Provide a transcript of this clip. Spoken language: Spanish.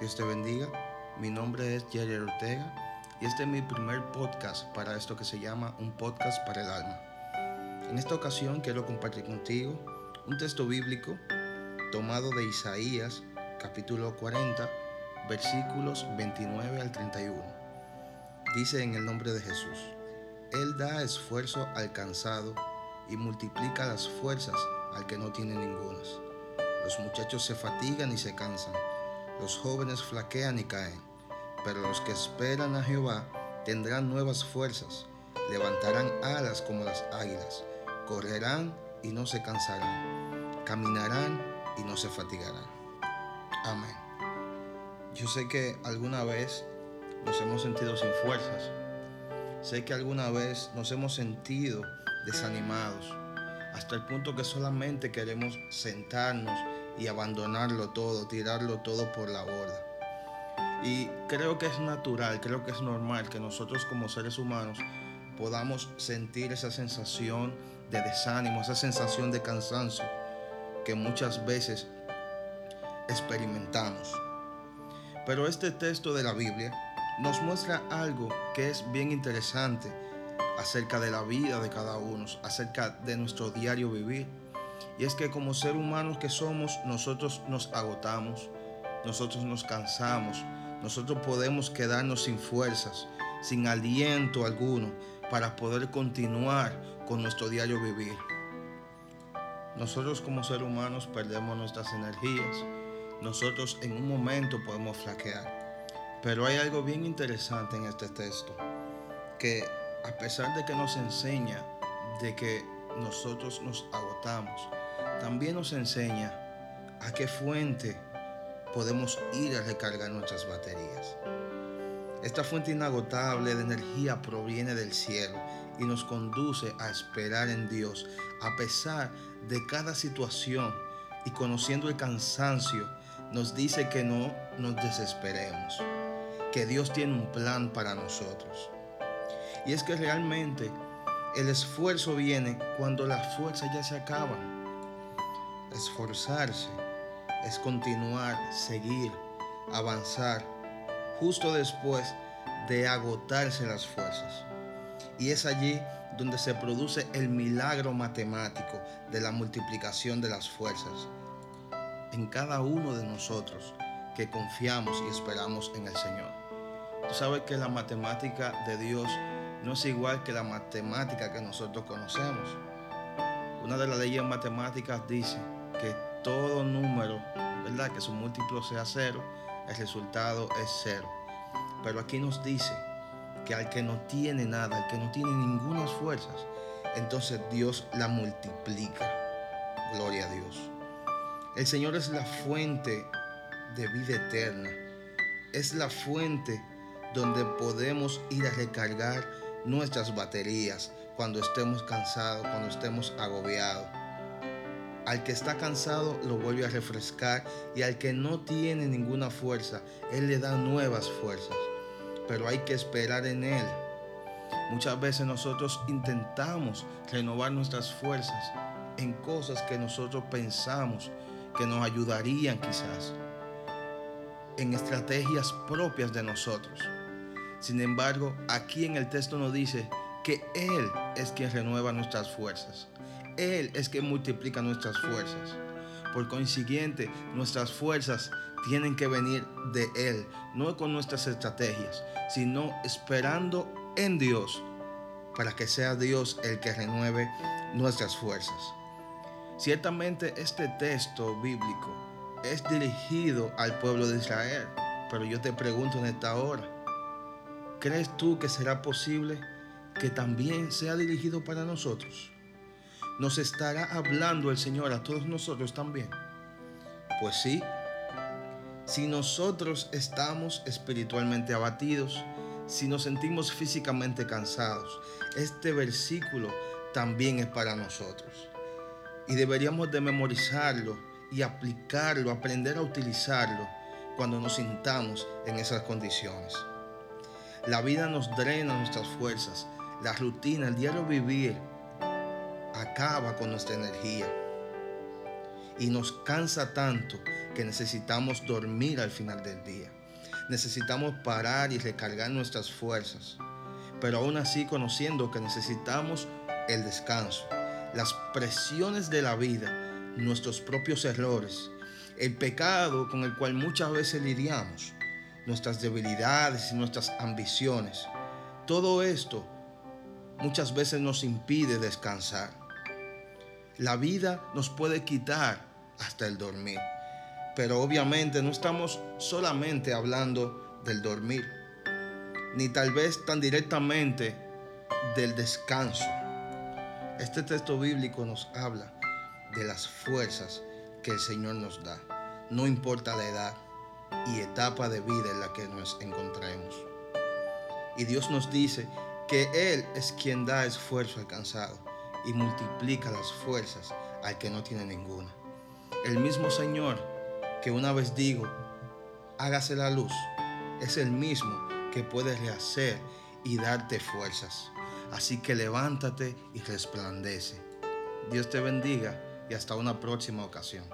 Dios te bendiga. Mi nombre es Jerry Ortega y este es mi primer podcast para esto que se llama un podcast para el alma. En esta ocasión quiero compartir contigo un texto bíblico tomado de Isaías capítulo 40 versículos 29 al 31. Dice en el nombre de Jesús, Él da esfuerzo al cansado y multiplica las fuerzas al que no tiene ningunas. Los muchachos se fatigan y se cansan los jóvenes flaquean y caen, pero los que esperan a Jehová tendrán nuevas fuerzas, levantarán alas como las águilas, correrán y no se cansarán, caminarán y no se fatigarán. Amén. Yo sé que alguna vez nos hemos sentido sin fuerzas. Sé que alguna vez nos hemos sentido desanimados, hasta el punto que solamente queremos sentarnos y abandonarlo todo, tirarlo todo por la borda. Y creo que es natural, creo que es normal que nosotros como seres humanos podamos sentir esa sensación de desánimo, esa sensación de cansancio que muchas veces experimentamos. Pero este texto de la Biblia nos muestra algo que es bien interesante acerca de la vida de cada uno, acerca de nuestro diario vivir. Y es que como ser humanos que somos, nosotros nos agotamos, nosotros nos cansamos, nosotros podemos quedarnos sin fuerzas, sin aliento alguno para poder continuar con nuestro diario vivir. Nosotros como ser humanos perdemos nuestras energías, nosotros en un momento podemos flaquear. Pero hay algo bien interesante en este texto, que a pesar de que nos enseña de que nosotros nos agotamos, también nos enseña a qué fuente podemos ir a recargar nuestras baterías. Esta fuente inagotable de energía proviene del cielo y nos conduce a esperar en Dios a pesar de cada situación y conociendo el cansancio nos dice que no nos desesperemos, que Dios tiene un plan para nosotros. Y es que realmente el esfuerzo viene cuando las fuerzas ya se acaban esforzarse, es continuar, seguir, avanzar, justo después de agotarse las fuerzas. Y es allí donde se produce el milagro matemático de la multiplicación de las fuerzas en cada uno de nosotros que confiamos y esperamos en el Señor. Tú sabes que la matemática de Dios no es igual que la matemática que nosotros conocemos. Una de las leyes matemáticas dice que todo número, ¿verdad? Que su múltiplo sea cero, el resultado es cero. Pero aquí nos dice que al que no tiene nada, al que no tiene ninguna fuerzas, entonces Dios la multiplica. Gloria a Dios. El Señor es la fuente de vida eterna. Es la fuente donde podemos ir a recargar nuestras baterías cuando estemos cansados, cuando estemos agobiados. Al que está cansado lo vuelve a refrescar y al que no tiene ninguna fuerza, Él le da nuevas fuerzas. Pero hay que esperar en Él. Muchas veces nosotros intentamos renovar nuestras fuerzas en cosas que nosotros pensamos que nos ayudarían quizás, en estrategias propias de nosotros. Sin embargo, aquí en el texto nos dice que Él es quien renueva nuestras fuerzas. Él es quien multiplica nuestras fuerzas. Por consiguiente, nuestras fuerzas tienen que venir de Él, no con nuestras estrategias, sino esperando en Dios para que sea Dios el que renueve nuestras fuerzas. Ciertamente este texto bíblico es dirigido al pueblo de Israel, pero yo te pregunto en esta hora, ¿crees tú que será posible que también sea dirigido para nosotros? ¿Nos estará hablando el Señor a todos nosotros también? Pues sí, si nosotros estamos espiritualmente abatidos, si nos sentimos físicamente cansados, este versículo también es para nosotros. Y deberíamos de memorizarlo y aplicarlo, aprender a utilizarlo cuando nos sintamos en esas condiciones. La vida nos drena nuestras fuerzas, la rutina, el diario vivir acaba con nuestra energía. Y nos cansa tanto que necesitamos dormir al final del día. Necesitamos parar y recargar nuestras fuerzas, pero aún así conociendo que necesitamos el descanso, las presiones de la vida, nuestros propios errores, el pecado con el cual muchas veces lidiamos, nuestras debilidades y nuestras ambiciones. Todo esto muchas veces nos impide descansar. La vida nos puede quitar hasta el dormir, pero obviamente no estamos solamente hablando del dormir, ni tal vez tan directamente del descanso. Este texto bíblico nos habla de las fuerzas que el Señor nos da, no importa la edad y etapa de vida en la que nos encontremos. Y Dios nos dice que Él es quien da esfuerzo al cansado y multiplica las fuerzas al que no tiene ninguna. El mismo Señor que una vez digo, hágase la luz, es el mismo que puede rehacer y darte fuerzas. Así que levántate y resplandece. Dios te bendiga y hasta una próxima ocasión.